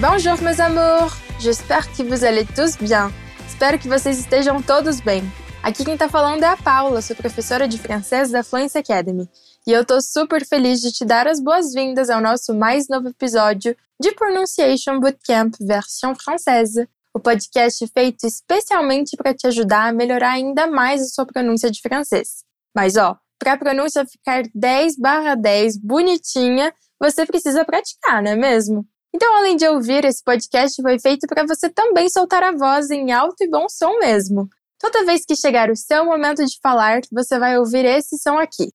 Bonjour, meus amours! J'espère que vous allez tous bien. Espero que vocês estejam todos bem. Aqui quem tá falando é a Paula, sou professora de francês da Fluency Academy. E eu tô super feliz de te dar as boas-vindas ao nosso mais novo episódio de Pronunciation Bootcamp versão francesa, o podcast feito especialmente para te ajudar a melhorar ainda mais a sua pronúncia de francês. Mas ó, para a pronúncia ficar 10/10 bonitinha, você precisa praticar, não é mesmo? Então, além de ouvir, esse podcast foi feito para você também soltar a voz em alto e bom som mesmo. Toda vez que chegar o seu momento de falar, você vai ouvir esse som aqui.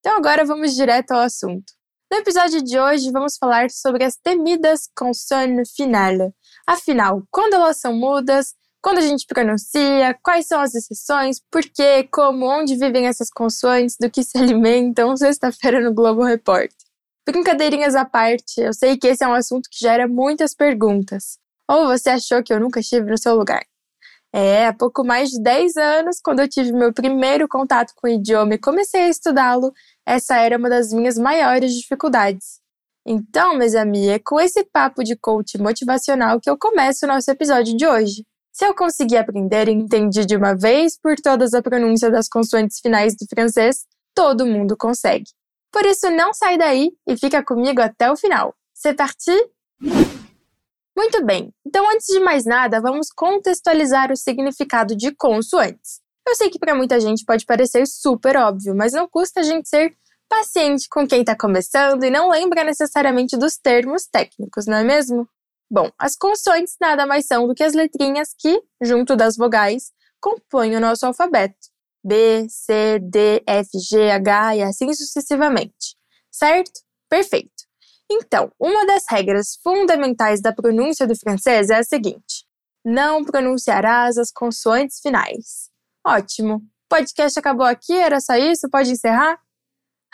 Então, agora vamos direto ao assunto. No episódio de hoje, vamos falar sobre as temidas consones finales. Afinal, quando elas são mudas, quando a gente pronuncia, quais são as exceções, por quê, como, onde vivem essas consoantes, do que se alimentam, sexta-feira no Globo Repórter. Brincadeirinhas à parte, eu sei que esse é um assunto que gera muitas perguntas. Ou você achou que eu nunca estive no seu lugar? É, há pouco mais de 10 anos, quando eu tive meu primeiro contato com o idioma e comecei a estudá-lo, essa era uma das minhas maiores dificuldades. Então, meus amigos, é com esse papo de coach motivacional que eu começo o nosso episódio de hoje. Se eu conseguir aprender e entender de uma vez por todas a pronúncia das consoantes finais do francês, todo mundo consegue. Por isso, não sai daí e fica comigo até o final. C'est parti? Muito bem, então antes de mais nada, vamos contextualizar o significado de consoantes. Eu sei que para muita gente pode parecer super óbvio, mas não custa a gente ser paciente com quem está começando e não lembra necessariamente dos termos técnicos, não é mesmo? Bom, as consoantes nada mais são do que as letrinhas que, junto das vogais, compõem o nosso alfabeto. B, C, D, F, G, H e assim sucessivamente. Certo? Perfeito. Então, uma das regras fundamentais da pronúncia do francês é a seguinte: não pronunciarás as consoantes finais. Ótimo. O podcast acabou aqui, era só isso? Pode encerrar?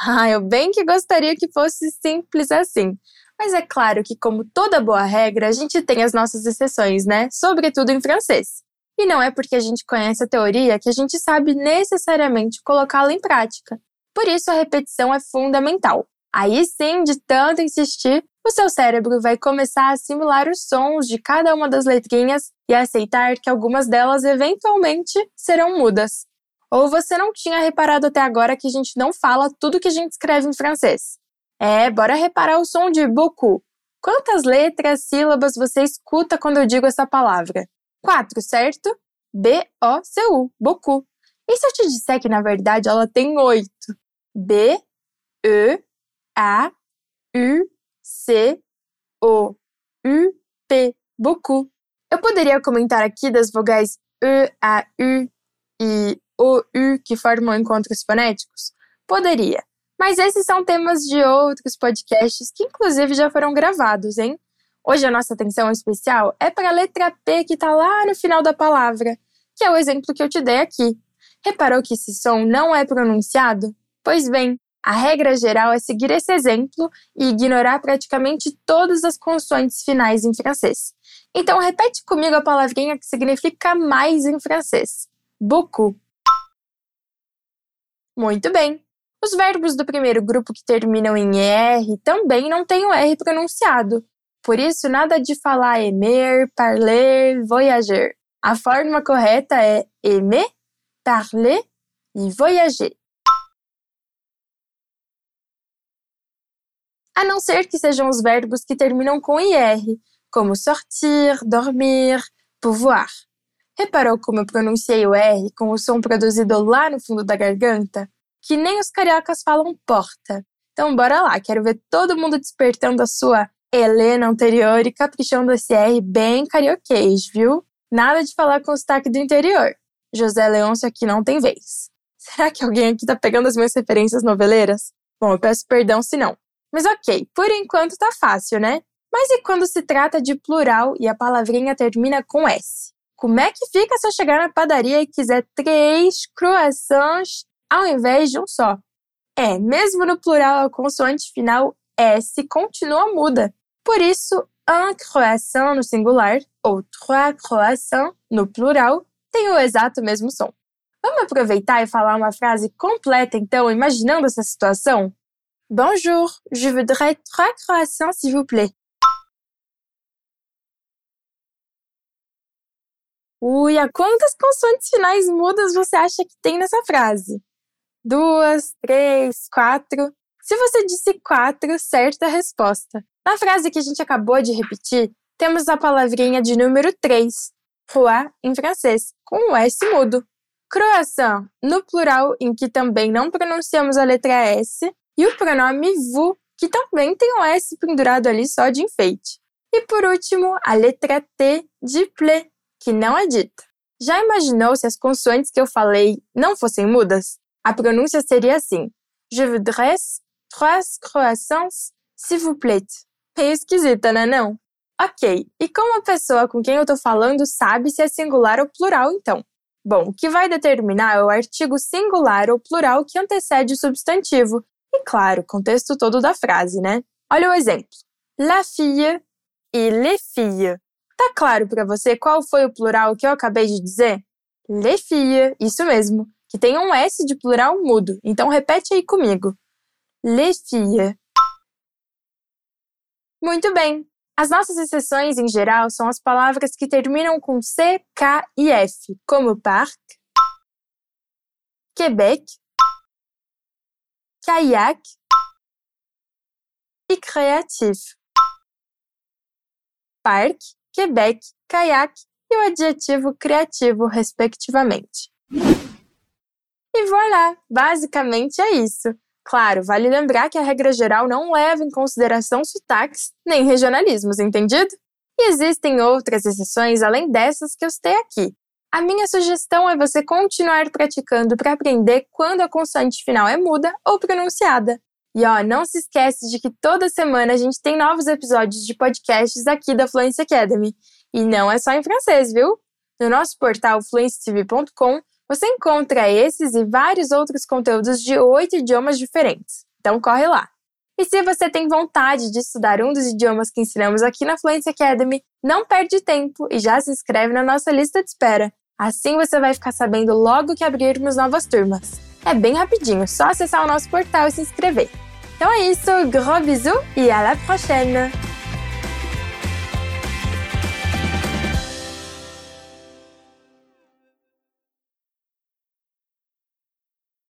Ah, eu bem que gostaria que fosse simples assim. Mas é claro que, como toda boa regra, a gente tem as nossas exceções, né? Sobretudo em francês. E não é porque a gente conhece a teoria que a gente sabe necessariamente colocá-la em prática. Por isso, a repetição é fundamental. Aí sim, de tanto insistir, o seu cérebro vai começar a assimilar os sons de cada uma das letrinhas e aceitar que algumas delas eventualmente serão mudas. Ou você não tinha reparado até agora que a gente não fala tudo que a gente escreve em francês? É, bora reparar o som de beaucoup. Quantas letras, sílabas você escuta quando eu digo essa palavra? Quatro, certo? B-O-C-U, beaucoup. E se eu te disser que, na verdade, ela tem oito? B, E, A, U, C, O, U, P, beaucoup. Eu poderia comentar aqui das vogais E, A, U e O, U que formam encontros fonéticos? Poderia. Mas esses são temas de outros podcasts que, inclusive, já foram gravados, hein? Hoje a nossa atenção especial é para a letra P que está lá no final da palavra, que é o exemplo que eu te dei aqui. Reparou que esse som não é pronunciado? Pois bem, a regra geral é seguir esse exemplo e ignorar praticamente todas as consoantes finais em francês. Então repete comigo a palavrinha que significa mais em francês. Beaucoup. Muito bem. Os verbos do primeiro grupo que terminam em R também não têm o R pronunciado. Por isso, nada de falar aimer, parler, voyager. A forma correta é aimer, parler e voyager. A não ser que sejam os verbos que terminam com IR, como sortir, dormir, pouvoir. Reparou como eu pronunciei o R com o som produzido lá no fundo da garganta? Que nem os cariocas falam porta. Então bora lá, quero ver todo mundo despertando a sua Helena anterior e caprichando esse R bem carioquês, viu? Nada de falar com o sotaque do interior. José Leôncio aqui não tem vez. Será que alguém aqui tá pegando as minhas referências noveleiras? Bom, eu peço perdão se não. Mas ok, por enquanto tá fácil, né? Mas e quando se trata de plural e a palavrinha termina com S? Como é que fica se eu chegar na padaria e quiser três croissants ao invés de um só? É, mesmo no plural a consoante final S continua muda. Por isso, un croissant no singular ou trois croissants no plural tem o exato mesmo som. Vamos aproveitar e falar uma frase completa, então, imaginando essa situação? Bonjour, je voudrais trois croissants, s'il vous plaît. Ui, a quantas consoantes finais mudas você acha que tem nessa frase? Duas, três, quatro. Se você disse quatro, certa resposta. Na frase que a gente acabou de repetir, temos a palavrinha de número 3, croix em francês, com o S mudo. Croissant, no plural, em que também não pronunciamos a letra S, e o pronome vous, que também tem um S pendurado ali só de enfeite. E por último, a letra T de ple, que não é dita. Já imaginou se as consoantes que eu falei não fossem mudas? A pronúncia seria assim: Je voudrais trois croissants, s'il vous plaît. Meio esquisita, né não? Ok, e como a pessoa com quem eu estou falando sabe se é singular ou plural, então? Bom, o que vai determinar é o artigo singular ou plural que antecede o substantivo. E claro, o contexto todo da frase, né? Olha o exemplo. La fille e les filles. Tá claro para você qual foi o plural que eu acabei de dizer? Les filles, isso mesmo, que tem um S de plural mudo. Então repete aí comigo. Les filles. Muito bem. As nossas exceções, em geral, são as palavras que terminam com C, K e F, como parc, Quebec, kayak e créatif. Parque, Quebec, kayak e o adjetivo criativo, respectivamente. E voilà! Basicamente é isso. Claro, vale lembrar que a regra geral não leva em consideração sotaques nem regionalismos, entendido? E existem outras exceções além dessas que eu citei aqui. A minha sugestão é você continuar praticando para aprender quando a consoante final é muda ou pronunciada. E ó, não se esquece de que toda semana a gente tem novos episódios de podcasts aqui da Fluency Academy. E não é só em francês, viu? No nosso portal fluencytv.com você encontra esses e vários outros conteúdos de oito idiomas diferentes. Então corre lá! E se você tem vontade de estudar um dos idiomas que ensinamos aqui na Fluency Academy, não perde tempo e já se inscreve na nossa lista de espera. Assim você vai ficar sabendo logo que abrirmos novas turmas. É bem rapidinho, só acessar o nosso portal e se inscrever. Então é isso, gros bisous e à la prochaine!